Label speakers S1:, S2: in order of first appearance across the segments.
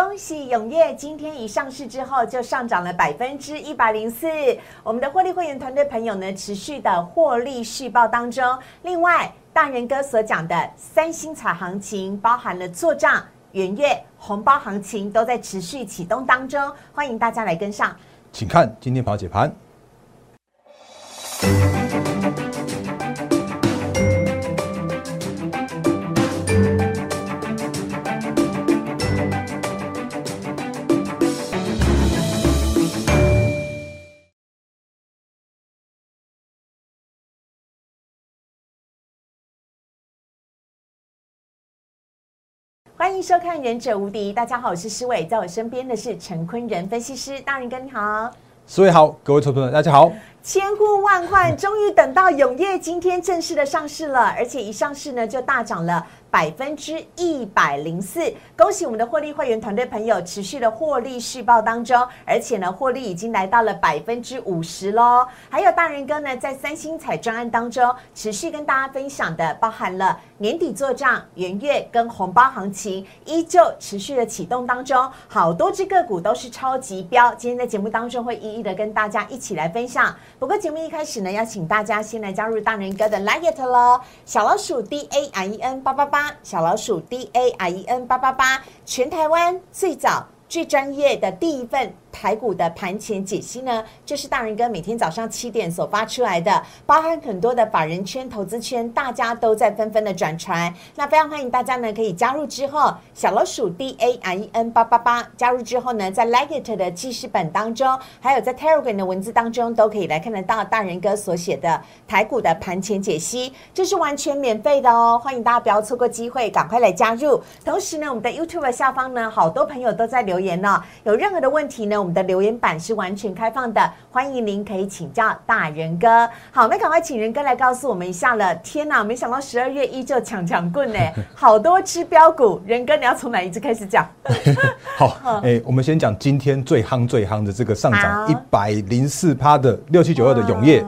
S1: 恭喜永业今天一上市之后就上涨了百分之一百零四。我们的获利会员团队朋友呢，持续的获利续报当中。另外，大人哥所讲的三星彩行情，包含了做账、元月、红包行情，都在持续启动当中。欢迎大家来跟上。
S2: 请看今天跑解盘。
S1: 欢迎收看《忍者无敌》，大家好，我是施伟，在我身边的是陈坤仁分析师，大人哥你好，
S2: 施伟好，各位投资者大家好，
S1: 千呼万唤，终于等到永业今天正式的上市了，而且一上市呢就大涨了。百分之一百零四，恭喜我们的获利会员团队朋友持续的获利续报当中，而且呢，获利已经来到了百分之五十喽。还有大人哥呢，在三星彩专案当中持续跟大家分享的，包含了年底做账、元月跟红包行情，依旧持续的启动当中，好多只个股都是超级标。今天在节目当中会一一的跟大家一起来分享。不过节目一开始呢，要请大家先来加入大人哥的 Like 喽，小老鼠 D A I E N 八八八。小老鼠 D A I E N 八八八，全台湾最早最专业的第一份。台股的盘前解析呢，就是大人哥每天早上七点所发出来的，包含很多的法人圈、投资圈，大家都在纷纷的转传。那非常欢迎大家呢，可以加入之后，小老鼠 D A R E N 八八八加入之后呢，在 Legit 的记事本当中，还有在 Telegram 的文字当中，都可以来看得到大人哥所写的台股的盘前解析，这是完全免费的哦，欢迎大家不要错过机会，赶快来加入。同时呢，我们的 YouTube 下方呢，好多朋友都在留言呢，有任何的问题呢，我们的留言板是完全开放的，欢迎您可以请教大人哥。好，那赶快请人哥来告诉我们一下了。天哪，没想到十二月依旧抢抢棍呢，好多只标股。人哥，你要从哪一只开始讲？
S2: 好，哎，我们先讲今天最夯最夯的这个上涨一百零四趴的六七九二的永业。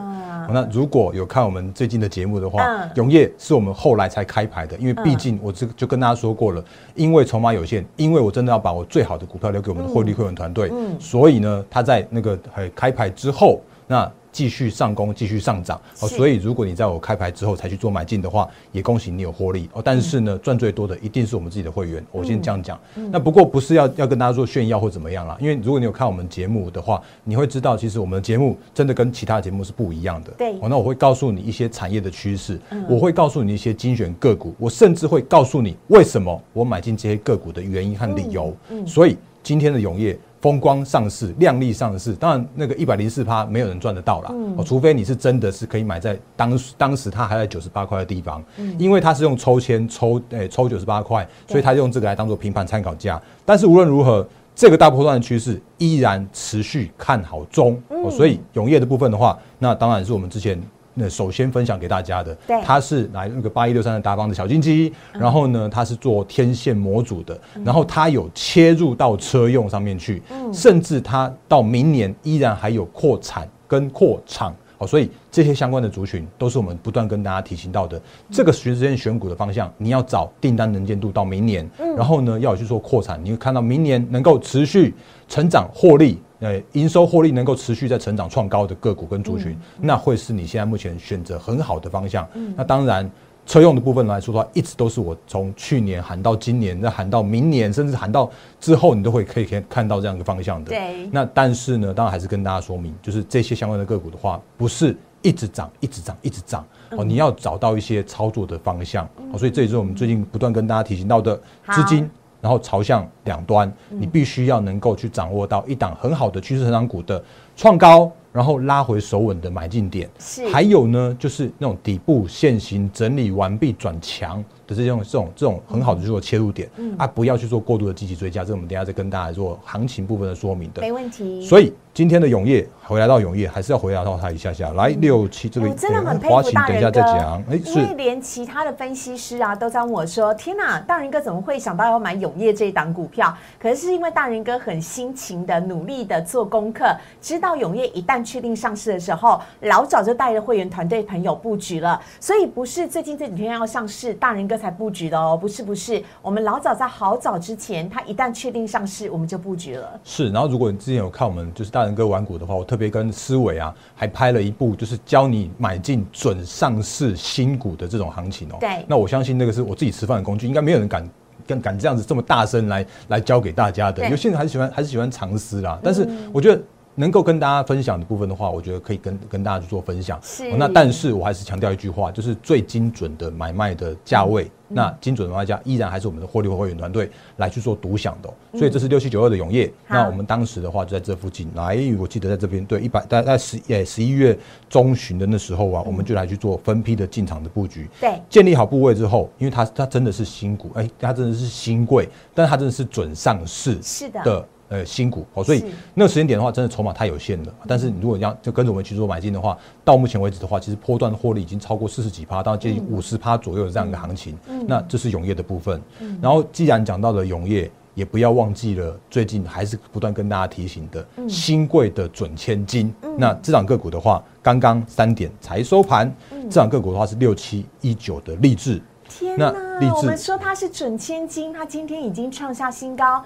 S2: 那如果有看我们最近的节目的话，永业是我们后来才开牌的，因为毕竟我这就跟大家说过了，因为筹码有限，因为我真的要把我最好的股票留给我们的获利会员团队，所以呢，他在那个开牌之后，那。继续上攻，继续上涨哦。所以，如果你在我开牌之后才去做买进的话，也恭喜你有获利哦。但是呢，赚最多的一定是我们自己的会员。我先这样讲。那不过不是要要跟大家做炫耀或怎么样啦，因为如果你有看我们节目的话，你会知道其实我们的节目真的跟其他节目是不一样的。
S1: 对。
S2: 哦，那我会告诉你一些产业的趋势，我会告诉你一些精选个股，我甚至会告诉你为什么我买进这些个股的原因和理由。嗯。所以今天的永业。风光上市，亮丽上市，当然那个一百零四趴没有人赚得到啦，哦，除非你是真的是可以买在当当时它还在九十八块的地方，因为它是用抽签抽，诶抽九十八块，所以它用这个来当做平盘参考价。但是无论如何，这个大波段的趋势依然持续看好中，所以永业的部分的话，那当然是我们之前。那首先分享给大家的，它是来那个八一六三的达邦的小金鸡，然后呢，它是做天线模组的，然后它有切入到车用上面去，甚至它到明年依然还有扩产跟扩厂，好，所以这些相关的族群都是我们不断跟大家提醒到的。这个时间选股的方向，你要找订单能见度到明年，然后呢，要去做扩产，你会看到明年能够持续成长获利。呃，营收获利能够持续在成长创高的个股跟族群，那会是你现在目前选择很好的方向。那当然，车用的部分来说的话，一直都是我从去年喊到今年，再喊到明年，甚至喊到之后，你都会可以看看到这样一个方向的。
S1: 对。
S2: 那但是呢，当然还是跟大家说明，就是这些相关的个股的话，不是一直涨、一直涨、一直涨哦，你要找到一些操作的方向。哦，所以这也是我们最近不断跟大家提醒到的资金。然后朝向两端，你必须要能够去掌握到一档很好的趋势成长股的创高，然后拉回首稳的买进点。
S1: 是，
S2: 还有呢，就是那种底部现行整理完毕转强。这种这种这种很好的去做切入点啊，不要去做过度的积极追加，这我们等下再跟大家做行情部分的说明的。
S1: 没问题。
S2: 所以今天的永业回来到永业，还是要回答到它一下下来六七这个。
S1: 我真的很佩服大人哥，因为连其他的分析师啊都在问我说：“天哪，大人哥怎么会想到要买永业这一档股票？”可是是因为大人哥很辛勤的努力的做功课，知道道永业一旦确定上市的时候，老早就带着会员团队朋友布局了，所以不是最近这几天要上市，大人哥才布局的哦，不是不是，我们老早在好早之前，它一旦确定上市，我们就布局了。
S2: 是，然后如果你之前有看我们就是大人哥玩股的话，我特别跟思维啊，还拍了一部就是教你买进准上市新股的这种行情哦。
S1: 对
S2: 那我相信那个是我自己吃饭的工具，应该没有人敢。敢敢这样子这么大声来来教给大家的，
S1: 对
S2: 有些人还是喜欢还是喜欢尝试啦。但是我觉得能够跟大家分享的部分的话，我觉得可以跟跟大家去做分享。
S1: 是。
S2: 哦那但是我还是强调一句话，就是最精准的买卖的价位，那精准的买卖价依然还是我们的获利会员团队来去做独享的哦、所以这是六七九二的永业。
S1: 好。
S2: 那我们当时的话就在这附近，来，我记得在这边对一百大概十诶十一月中旬的那时候啊，我们就来去做分批的进场的布局。
S1: 对，
S2: 建立好部位之后，因为它它真的是新股，哎、它真的是新贵，但它真的是准上市
S1: 是的。
S2: 的呃新股哦，所以那个时间点的话，真的筹码太有限了。但是你如果要就跟着我们去做买进的话，到目前为止的话，其实波段获利已经超过四十几趴，到接近五十趴左右的这样一个行情。嗯那这是永业的部分。嗯然后既然讲到了永业。也不要忘记了，最近还是不断跟大家提醒的新贵的准千金。嗯那这档个股的话，刚刚三点才收盘，这档个股的话是六七一九的励志。那
S1: 天哪
S2: 励！志
S1: 我们说它是准千金，它今天已经创下新高，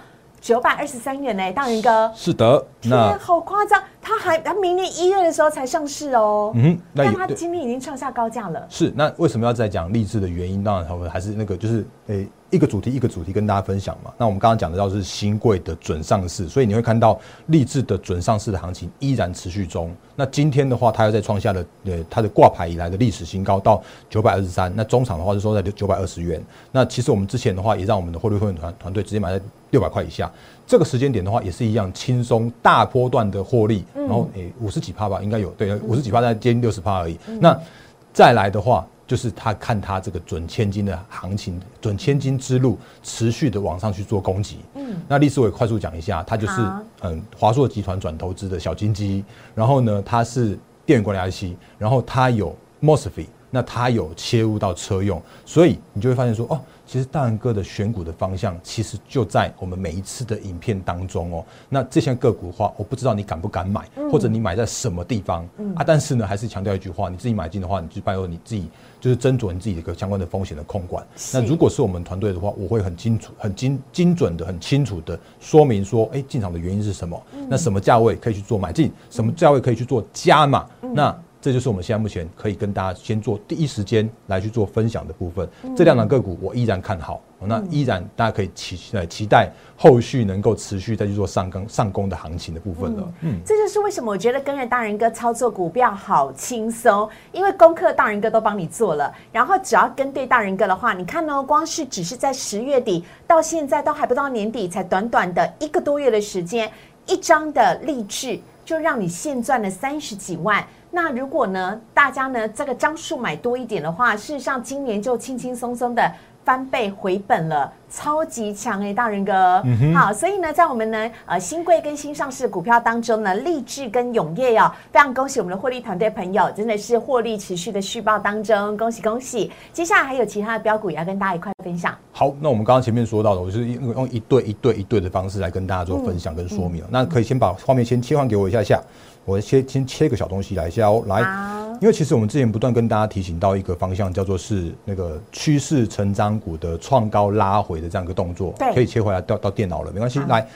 S1: 九百二十三元呢，大仁哥。
S2: 是的，
S1: 天，
S2: 那
S1: 好夸张！它还它明年一月的时候才上市哦，
S2: 嗯，那
S1: 但它今天已经创下高价了。
S2: 是，那为什么要再讲励志的原因？当然，我们还是那个，就是诶、一个主题一个主题跟大家分享嘛。那我们刚刚讲的到是新贵的准上市，所以你会看到励志的准上市的行情依然持续中。那今天的话，它又在创下了呃它的挂牌以来的历史新高到九百二十三。那中场的话是收在九百二十元。那其实我们之前的话也让我们的获利会员团团队直接买在六百块以下。这个时间点的话也是一样轻松大波段的获利，然后诶五十几趴吧，应该有对五十几趴在接近六十趴而已。那再来的话，就是他看他这个准千金的行情，准千金之路持续的往上去做攻击。嗯，那历史我也快速讲一下，它就是嗯华硕集团转投资的小金鸡，然后呢它是电源管理 IC，然后它有 MOSFET。那它有切入到车用，所以你就会发现说，哦，其实大人哥的选股的方向，其实就在我们每一次的影片当中哦。那这些个股的话，我不知道你敢不敢买，或者你买在什么地方、啊？但是呢，还是强调一句话，你自己买进的话，你就拜托你自己就是斟酌你自己的一个相关的风险的控管。那如果是我们团队的话，我会很清楚、很精精准的、很清楚的说明说，哎，进场的原因是什么？那什么价位可以去做买进？什么价位可以去做加码？那这就是我们现在目前可以跟大家先做第一时间来去做分享的部分。这两档个股我依然看好，那依然大家可以期呃期待后续能够持续再去做上攻上攻的行情的部分了。嗯，
S1: 这就是为什么我觉得跟着大人哥操作股票好轻松，因为功课大人哥都帮你做了，然后只要跟对大人哥的话，你看哦，光是只是在十月底到现在都还不到年底，才短短的一个多月的时间，一张的励志就让你现赚了三十几万。那如果呢，大家呢这个张数买多一点的话，事实上今年就轻轻松松的翻倍回本了，超级强哎、大人哥。好，所以呢，在我们呢呃新贵跟新上市股票当中呢，励志跟永业哦，非常恭喜我们的获利团队朋友，真的是获利持续的续报当中，恭喜恭喜！接下来还有其他的标股也要跟大家一块分享。
S2: 好，那我们刚刚前面说到的，我就是用用一对一对一对的方式来跟大家做分享跟说明哦。那可以先把画面先切换给我一下下，我先先切个小东西来一下哦，来。因为其实我们之前不断跟大家提醒到一个方向，叫做是那个趋势成长股的创高拉回的这样一个动作，可以切回来到到电脑了，没关系。来，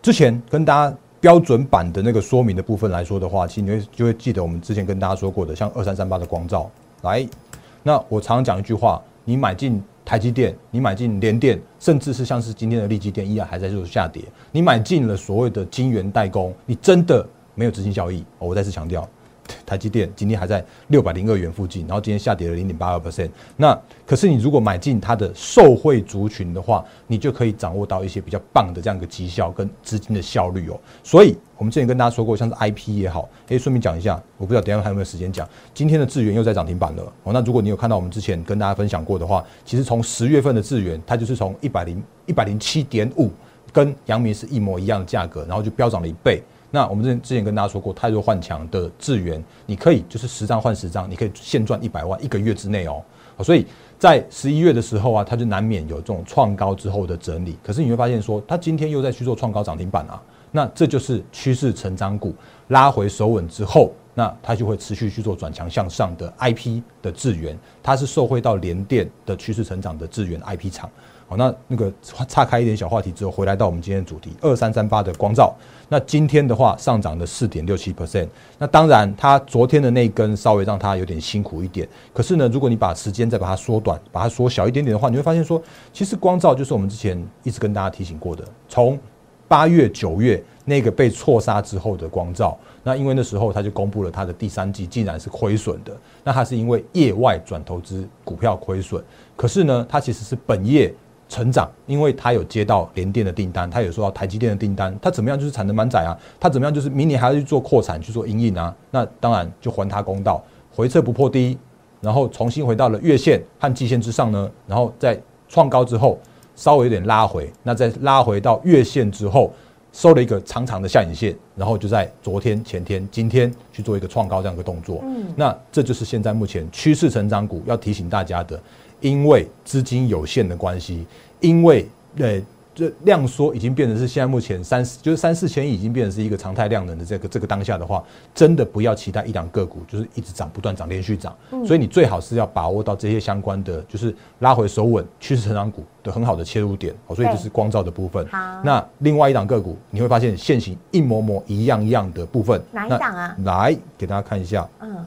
S2: 之前跟大家标准版的那个说明的部分来说的话，其实你会就会记得我们之前跟大家说过的，像二三三八的光照，来，那我常常讲一句话，你买进台积电，你买进联电，甚至是像是今天的利基电，依然还在做下跌，你买进了所谓的晶圆代工，你真的没有执行效益。哦我再次强调。台积电今天还在六百零二元附近，然后今天下跌了零点八二 percent。那可是你如果买进它的受惠族群的话，你就可以掌握到一些比较棒的这样一个绩效跟资金的效率哦。所以我们之前跟大家说过，像是 IP 也好，诶，顺便讲一下，我不知道等下还有没有时间讲。今天的智源又在涨停板了哦。那如果你有看到我们之前跟大家分享过的话，其实从十月份的智源，它就是从一百零一百零七点五，跟阳明是一模一样的价格，然后就飙涨了一倍。那我们之前之前跟大家说过，太弱换强的智源，你可以就是十张换十张，你可以现赚一百万一个月之内哦。所以在十一月的时候啊，它就难免有这种创高之后的整理。可是你会发现说，它今天又在去做创高涨停板啊。那这就是趋势成长股拉回首稳之后，那它就会持续去做转强向上的 IP 的资源，它是受惠到联电的趋势成长的资源 IP 厂。那那个岔开一点小话题之后，回来到我们今天的主题，二三三八的光照。那今天的话上涨了四点六七 percent。那当然，它昨天的那根稍微让它有点辛苦一点。可是呢，如果你把时间再把它缩短，把它缩小一点点的话，你会发现说，其实光照就是我们之前一直跟大家提醒过的，从八月九月那个被错杀之后的光照。那因为那时候他就公布了他的第三季竟然是亏损的。那他是因为业外转投资股票亏损。可是呢，它其实是本业。成长，因为他有接到联电的订单，他有收到台积电的订单，他怎么样就是产能满载啊？他怎么样就是明年还要去做扩产去做营运啊？那当然就还他公道，回撤不破低，然后重新回到了月线和季线之上呢，然后在创高之后稍微有点拉回，那再拉回到月线之后收了一个长长的下影线，然后就在昨天、前天、今天去做一个创高这样一个动作。嗯，那这就是现在目前趋势成长股要提醒大家的。因为资金有限的关系，因为呃，这量缩已经变成是现在目前三就是三四千亿已经变成是一个常态量能的这个这个当下的话，真的不要期待一档个股就是一直涨不断涨连续涨，所以你最好是要把握到这些相关的就是拉回手稳趋势成长股的很好的切入点，所以就是光照的部分。
S1: 好，
S2: 那另外一档个股你会发现现形一模模一样一样的部分，
S1: 哪一档啊？
S2: 来给大家看一下，嗯。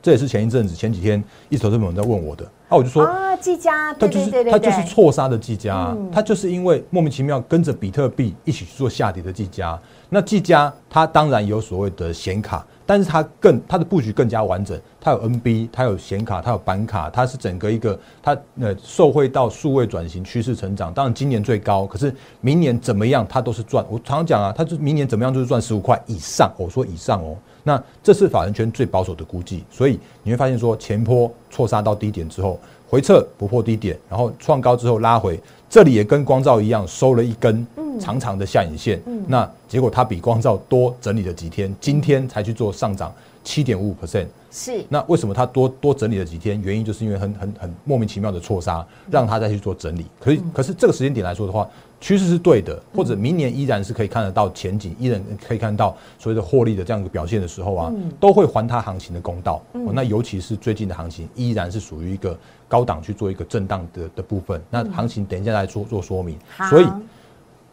S2: 这也是前一阵子前几天一投资朋友在问我的，那我就说
S1: 啊，技嘉，
S2: 他就是他就是错杀的技嘉，他就是因为莫名其妙跟着比特币一起去做下跌的技嘉。那技嘉它当然有所谓的显卡，但是它更它的布局更加完整，它有 NB，它有显卡，它有板卡，它是整个一个它呃受惠到数位转型趋势成长。当然今年最高，可是明年怎么样，它都是赚。我常常讲啊，它就明年怎么样就是赚十五块以上。我说以上哦。那这是法人圈最保守的估计，所以你会发现说前坡错杀到低点之后回撤不破低点，然后创高之后拉回，这里也跟光照一样收了一根长长的下影线，那结果它比光照多整理了几天，今天才去做上涨七点五五 percent。
S1: 是，
S2: 那为什么它多多整理了几天？原因就是因为很很很莫名其妙的错杀，让它再去做整理。可以，可是这个时间点来说的话，趋势是对的，或者明年依然是可以看得到前景，依然可以看到所谓的获利的这样一个表现的时候啊，都会还它行情的公道。那尤其是最近的行情，依然是属于一个高档去做一个震荡的的部分。那行情等一下来做做说明。所以，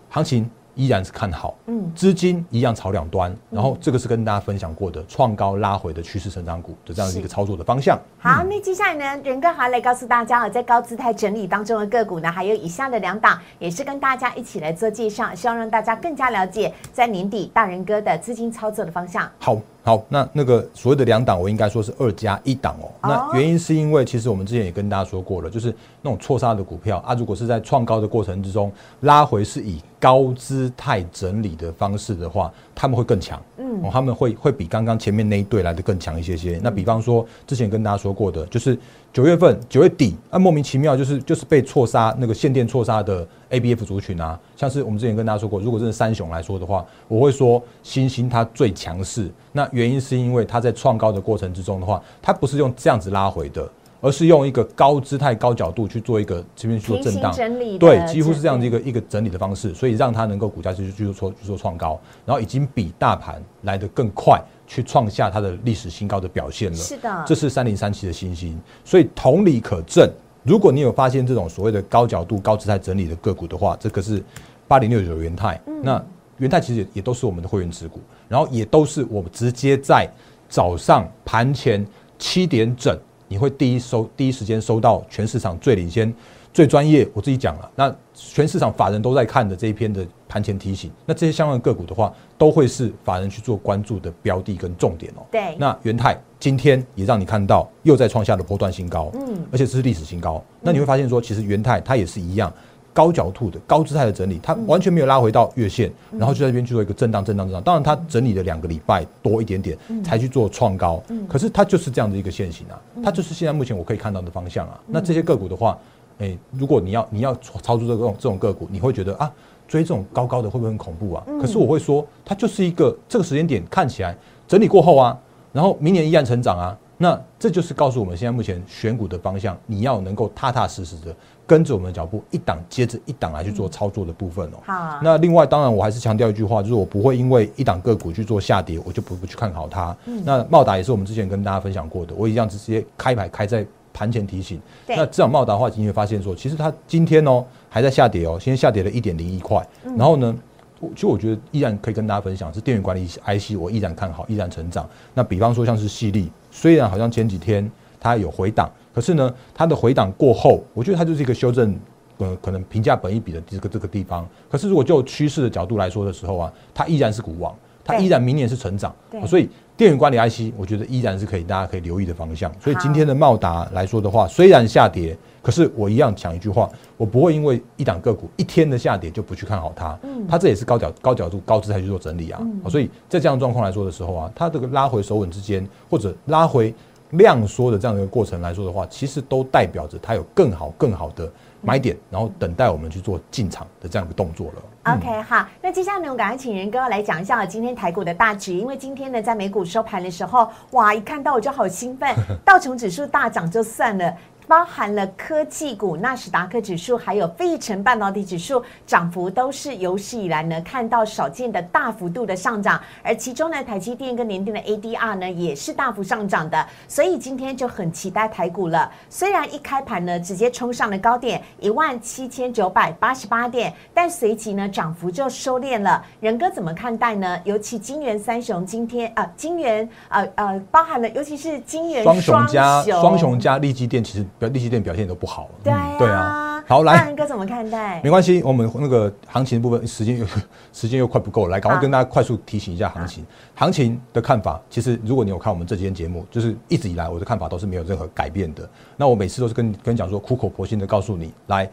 S2: 行情。依然是看好，嗯，资金一样朝两端，然后这个是跟大家分享过的创高拉回的趋势成长股的这样一个操作的方向。
S1: 好，那接下来呢，仁哥还来告诉大家，在高姿态整理当中的个股呢，还有以下的两档，也是跟大家一起来做介绍，希望让大家更加了解在年底大仁哥的资金操作的方向。
S2: 好。好，那那个所谓的两档，我应该说是二加一档哦。那原因是因为，其实我们之前也跟大家说过了，就是那种错杀的股票啊，如果是在创高的过程之中拉回，是以高姿态整理的方式的话，他们会更强。嗯，哦，他们会会比刚刚前面那一对来的更强一些些。那比方说，之前跟大家说过的，就是九月份九月底啊，莫名其妙就是就是被错杀那个限电错杀的 A B F 族群啊，像是我们之前跟大家说过，如果真的三雄来说的话，我会说星星它最强势。那原因是因为它在创高的过程之中的话，它不是用这样子拉回的，而是用一个高姿态、高角度去做一个这边做震荡，对，几乎是这样的一个一个整理的方式，所以让它能够股价继续继续做去做创高，然后已经比大盘来得更快，去创下它的历史新高的表现了。
S1: 是的，
S2: 这是三零三七的新星，所以同理可证，如果你有发现这种所谓的高角度、高姿态整理的个股的话，这个是八零六九元泰，那。元泰其实也也都是我们的会员持股，然后也都是我们直接在早上盘前七点整，你会第一收第一时间收到全市场最领先、最专业。我自己讲了，那全市场法人都在看的这一篇的盘前提醒，那这些相关的个股的话，都会是法人去做关注的标的跟重点哦。
S1: 对，
S2: 那元泰今天也让你看到又在创下了波段新高，嗯，而且这是历史新高。那你会发现说，其实元泰它也是一样。高角度的高姿态的整理，它完全没有拉回到月线，然后就在这边去做一个震荡、震荡、震荡。当然，它整理了两个礼拜多一点点，才去做创高。可是它就是这样的一个线型啊，它就是现在目前我可以看到的方向啊。那这些个股的话，哎，如果你要你要操作这种这种个股，你会觉得啊，追这种高高的会不会很恐怖啊？可是我会说，它就是一个这个时间点看起来整理过后啊，然后明年依然成长啊。那这就是告诉我们现在目前选股的方向，你要能够踏踏实实的跟着我们的脚步，一档接着一档来去做操作的部分哦。
S1: 好，
S2: 那另外，当然我还是强调一句话，就是我不会因为一档个股去做下跌，我就不不去看好它。那茂达也是我们之前跟大家分享过的，我一样直接开牌开在盘前提醒。那这样茂达的话，你会发现说，其实它今天哦还在下跌哦，现在下跌了一点零一块。然后呢，我其实我觉得依然可以跟大家分享，是电源管理 IC，我依然看好，依然成长。那比方说像是细粒，虽然好像前几天它有回档，可是呢，它的回档过后，我觉得它就是一个修正。呃，可能评价本一比的这个这个地方，可是如果就趋势的角度来说的时候啊，它依然是股王，它依然明年是成长
S1: 对，
S2: 所以电源管理 IC 我觉得依然是可以大家可以留意的方向。所以今天的茂达来说的话，虽然下跌，可是我一样讲一句话，我不会因为一档个股一天的下跌就不去看好它。
S1: 嗯
S2: 它这也是高角高角度高姿态去做整理啊。所以在这样的状况来说的时候啊，它这个拉回手稳之间，或者拉回量缩的这样的一个过程来说的话，其实都代表着它有更好更好的买点，然后等待我们去做进场的这样一个动作了。
S1: OK，好，那接下来呢，我赶快请仁哥来讲一下今天台股的大局，因为今天呢，在美股收盘的时候，哇，一看到我就好兴奋，道琼指数大涨就算了。包含了科技股、纳斯达克指数，还有费城半导体指数，涨幅都是有史以来呢看到少见的大幅度的上涨。而其中呢，台积电跟联电的 ADR 呢也是大幅上涨的，所以今天就很期待台股了。虽然一开盘呢直接冲上了高点一万七千九百八十八点，但随即呢涨幅就收敛了。仁哥怎么看待呢？尤其金元三雄今天啊、呃，金元呃呃包含了，尤其是金元
S2: 双雄加
S1: 雄
S2: 双雄加利基电，其实表利息店表现都不好。
S1: 对
S2: 嗯对啊。好，来，
S1: 那仁哥怎么看待
S2: 没？关系，我们那个行情的部分时间又时间又快不够，来，赶快跟大家快速提醒一下行情。行情的看法，其实如果你有看我们这几天节目，就是一直以来我的看法都是没有任何改变的。那我每次都是跟跟你讲说，苦口婆心的告诉你，来，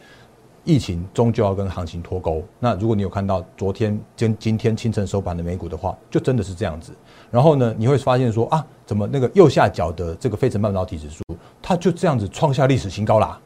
S2: 疫情终究要跟行情脱钩。那如果你有看到昨天跟今天清晨收盘的美股的话，就真的是这样子。然后呢，你会发现说啊，怎么那个右下角的这个费城半导体指数，它就这样子创下历史新高啦。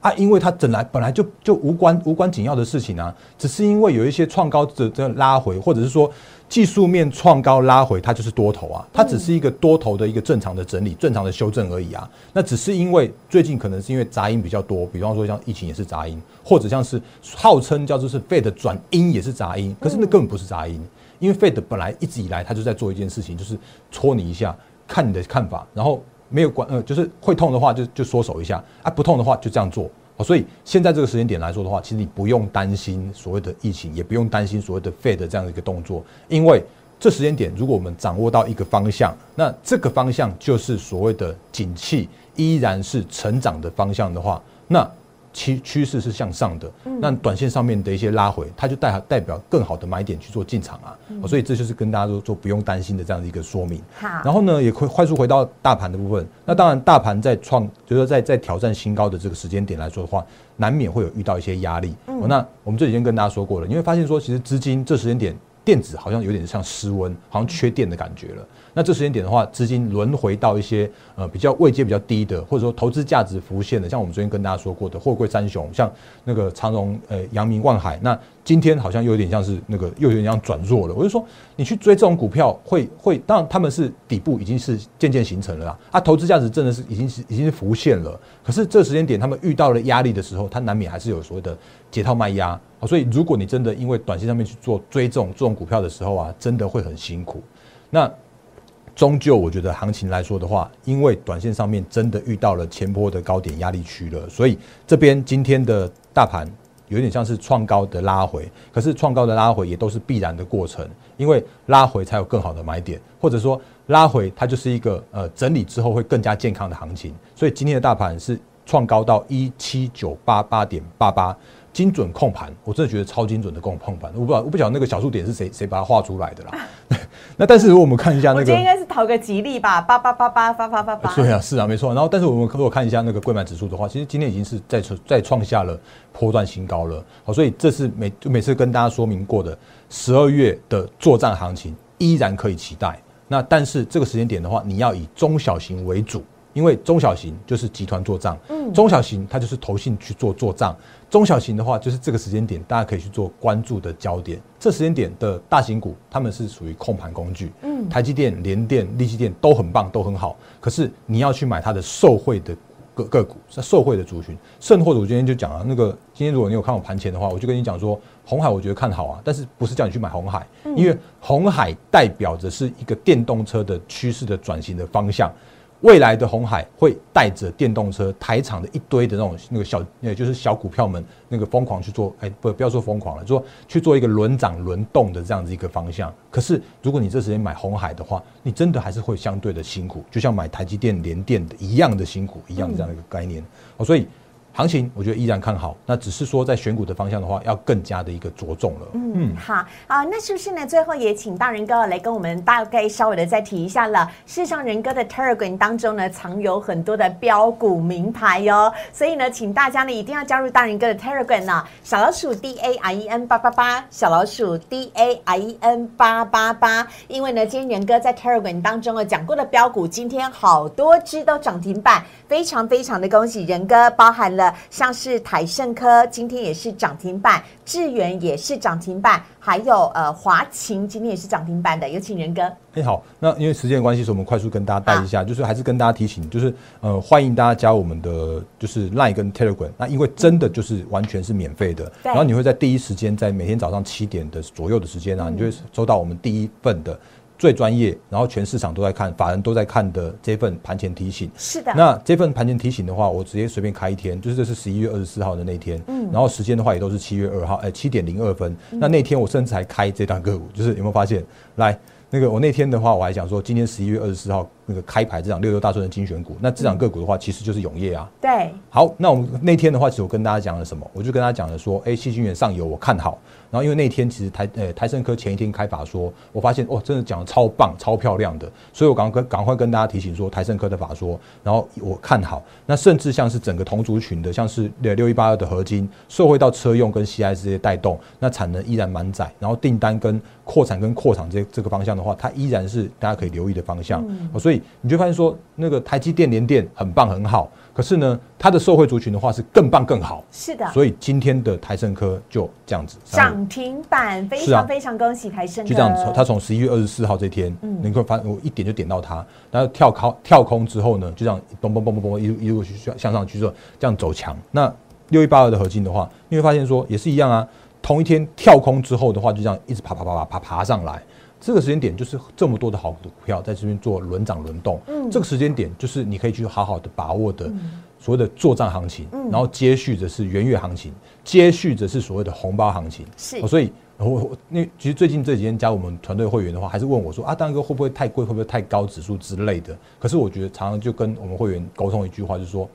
S2: 啊，因为它本来本来就就无关无关紧要的事情啊，只是因为有一些创高的这拉回，或者是说技术面创高拉回，它就是多头啊，它只是一个多头的一个正常的整理、正常的修正而已啊。那只是因为最近可能是因为杂音比较多，比方说像疫情也是杂音，或者像是号称叫做是 Fed 转阴也是杂音，可是那根本不是杂音，因为 Fed 本来一直以来它就在做一件事情，就是戳你一下，看你的看法，然后。没有管呃，就是会痛的话就就缩手一下啊，不痛的话就这样做。所以现在这个时间点来说的话，其实你不用担心所谓的疫情，也不用担心所谓的肺的这样的一个动作，因为这时间点如果我们掌握到一个方向，那这个方向就是所谓的景气依然是成长的方向的话，那趋趋势是向上的，那短线上面的一些拉回，它就代代表更好的买点去做进场啊，哦所以这就是跟大家说说不用担心的这样的一个说明。
S1: 好，
S2: 然后呢，也会快速回到大盘的部分。那当然，大盘在创，就是说在在挑战新高的这个时间点来说的话，难免会有遇到一些压力。哦，那我们这几天跟大家说过了，你会发现说，其实资金这时间点，电子好像有点像失温，好像缺电的感觉了。那这时间点的话，资金轮回到一些呃比较位阶比较低的，或者说投资价值浮现的，像我们昨天跟大家说过的货柜三雄，像那个长荣、呃阳明、万海，那今天好像又有点像是那个又有点像转弱了。我就说，你去追这种股票会会，当然他们是底部已经是渐渐形成了啦，啊，投资价值真的是已经是已经是浮现了。可是这时间点他们遇到了压力的时候，它难免还是有所谓的解套卖压。好，所以如果你真的因为短线上面去做追这种这种股票的时候啊，真的会很辛苦。那终究我觉得行情来说的话，因为短线上面真的遇到了前波的高点压力区了，所以这边今天的大盘有点像是创高的拉回，可是创高的拉回也都是必然的过程，因为拉回才有更好的买点，或者说拉回它就是一个呃整理之后会更加健康的行情，所以今天的大盘是创高到一七九八八点八八。精准控盘，我真的觉得超精准的控控盘，我不我不晓得那个小数点是谁谁把它画出来的啦。那但是如果我们看一下那个，
S1: 讨个吉利吧，八八八八八八八八。
S2: 对啊，是啊，没错。然后，但是我们如果看一下那个贵买指数的话，其实今天已经是再再创下了波段新高了。好，所以这是每每次跟大家说明过的，十二月的作战行情依然可以期待。那但是这个时间点的话，你要以中小型为主。因为中小型就是集团做账，嗯，中小型它就是投信去做做账，中小型的话就是这个时间点大家可以去做关注的焦点。这时间点的大型股，他们是属于控盘工具，嗯，台积电、联电、力积电都很棒，都很好。可是你要去买它的受惠的个个股，是受惠的族群。甚或者我今天就讲了，那个今天如果你有看我盘前的话，我就跟你讲说，红海我觉得看好啊，但是不是叫你去买红海，因为红海代表着是一个电动车的趋势的转型的方向。未来的红海会带着电动车台厂的一堆的那种那个小，也就是小股票们那个疯狂去做，哎，不不要说疯狂了，说去做一个轮涨轮动的这样子一个方向。可是如果你这时间买红海的话，你真的还是会相对的辛苦，就像买台积电、联电的一样的辛苦一样的这样的一个概念。哦，所以。行情我觉得依然看好，那只是说在选股的方向的话，要更加的一个着重了。
S1: 嗯，好啊，那是不是呢？最后也请大人哥来跟我们大概稍微的再提一下了。事实上，仁哥的 Telegram 当中呢，藏有很多的标股名牌哟，所以呢，请大家呢一定要加入大人哥的 Telegram 呢。小老鼠 D A I E N 八八八，小老鼠 D A I E N 八八八。因为呢，今天仁哥在 Telegram 当中啊讲过的标股，今天好多只都涨停板，非常非常的恭喜仁哥，包含了。像是台盛科今天也是涨停板，智源也是涨停板，还有呃华勤今天也是涨停板的，有请仁哥。
S2: 哎好，那因为时间的关系，所以我们快速跟大家带一下，就是还是跟大家提醒，就是呃欢迎大家加我们的就是 Line 跟 Telegram，那因为真的就是完全是免费的，然后你会在第一时间在每天早上七点的左右的时间啊，你就会收到我们第一份的。最专业，然后全市场都在看，法人都在看的这份盘前提醒。
S1: 是的。
S2: 那这份盘前提醒的话，我直接随便开一天，就是这是十一月二十四号的那天。嗯。然后时间的话也都是七月二号，哎，七点零二分。那那天我甚至还开这档个股，就是有没有发现？来。那个我那天的话，我还讲说，今天十一月二十四号那个开牌这场六六大顺的精选股，那这场个股的话，其实就是永业啊。
S1: 对。
S2: 好，那我们那天的话，其实我跟大家讲了什么？我就跟大家讲了说，哎，细菌源上游我看好。然后因为那天其实台呃台盛科前一天开法说，我发现哦，真的讲的超棒、超漂亮的，所以我赶快赶快跟大家提醒说，台盛科的法说，然后我看好。那甚至像是整个同族群的，像是六六一八二的合金，受惠到车用跟 CI 这些带动，那产能依然满载，然后订单跟扩产跟扩厂这这个方向的话，它依然是大家可以留意的方向。嗯所以你就发现说，那个台积电联电很棒很好。可是呢，它的受惠族群的话是更棒更好，
S1: 是的。
S2: 所以今天的台盛科就这样子
S1: 涨停板，非常非常恭喜台盛。
S2: 就这样子，它从十一月二十四号这天，嗯，你会发现我一点就点到它，然后跳空跳空之后呢，就这样嘣嘣嘣嘣嘣一路一路去向上去做，这样走强。那六一八二的合金的话，你会发现说也是一样啊，同一天跳空之后的话，就这样一直爬爬爬爬爬爬上来。这个时间点就是这么多的好股票在这边做轮涨轮动，嗯，这个时间点就是你可以去好好的把握的所谓的作战行情，然后接续着是元月行情，接续着是所谓的红包行情，
S1: 是，
S2: 所以我那其实最近这几天加我们团队会员的话，还是问我说啊，大哥会不会太贵，会不会太高指数之类的？可是我觉得常常就跟我们会员沟通一句话，就是说，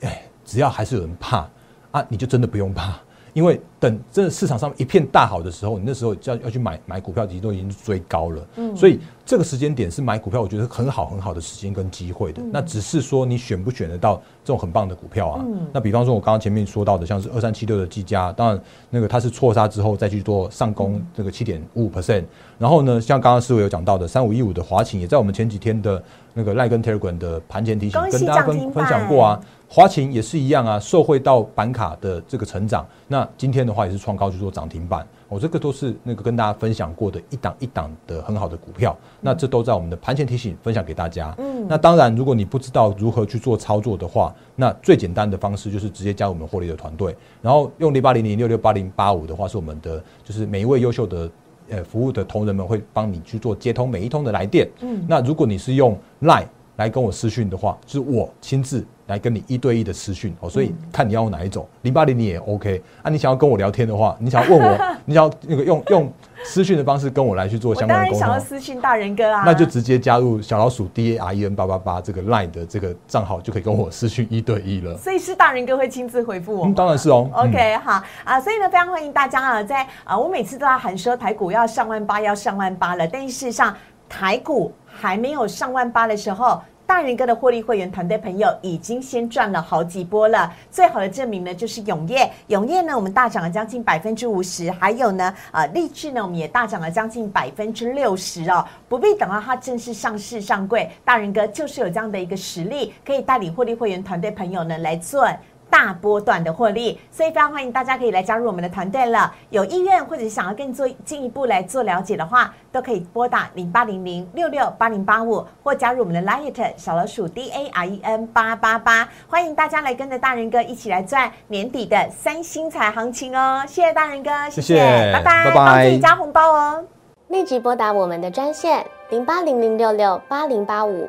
S2: 哎，只要还是有人怕啊，你就真的不用怕。因为等这市场上一片大好的时候，你那时候要要去买买股票，其实都已经追高了。嗯，所以这个时间点是买股票，我觉得很好很好的时间跟机会的。那只是说你选不选得到这种很棒的股票啊？嗯那比方说，我刚刚前面说到的，像是二三七六的技嘉，当然那个它是错杀之后再去做上攻，这个七点五五 percent。然后呢，像刚刚师傅有讲到的三五一五的华勤，也在我们前几天的那个赖根 Telegram 的盘前提醒，跟大家分分享过啊。华勤也是一样啊，受惠到板卡的这个成长，那今天的话也是创高去做涨停板，我这个都是那个跟大家分享过的一档一档的很好的股票，那这都在我们的盘前提醒分享给大家。嗯，那当然，如果你不知道如何去做操作的话，那最简单的方式就是直接加我们获利的团队，然后用零八零零六六八零八五的话是我们的，就是每一位优秀的呃服务的同仁们会帮你去做接通每一通的来电。嗯，那如果你是用 Line 来跟我私讯的话，就是我亲自。来跟你一对一的私讯哦，所以看你要用哪一种零八零零也 OK 啊。你想要跟我聊天的话，你想要问我，你想要那个用用私讯的方式跟我来去做相关的沟通。
S1: 想要私讯大人哥啊，
S2: 那就直接加入小老鼠 D A R E N 八八八这个 Line 的这个账号，就可以跟我私讯一对一了。
S1: 所以是大人哥会亲自回复我，
S2: 当然是哦。
S1: OK 好啊，所以呢，非常欢迎大家啊，在啊，我每次都要喊说台股要上万八，要上万八了，但是事实上台股还没有上万八的时候。大人哥的获利会员团队朋友已经先赚了好几波了。最好的证明呢，就是永业，永业呢，我们大涨了将近百分之五十，还有呢，呃，励志呢，我们也大涨了将近百分之六十哦。不必等到它正式上市上柜，大人哥就是有这样的一个实力，可以带领获利会员团队朋友呢来做。大波段的获利，所以非常欢迎大家可以来加入我们的团队了。有意愿或者想要更做进一步来做了解的话，都可以拨打零八零零六六八零八五，或加入我们的 Light 小老鼠 D A R E N 八八八。欢迎大家来跟着大人哥一起来赚年底的三星彩行情哦！谢谢大人哥，
S2: 谢谢，
S1: 拜拜，
S2: 拜拜
S1: 帮自己加红包哦。
S3: 立即拨打我们的专线零八零零六六八零八五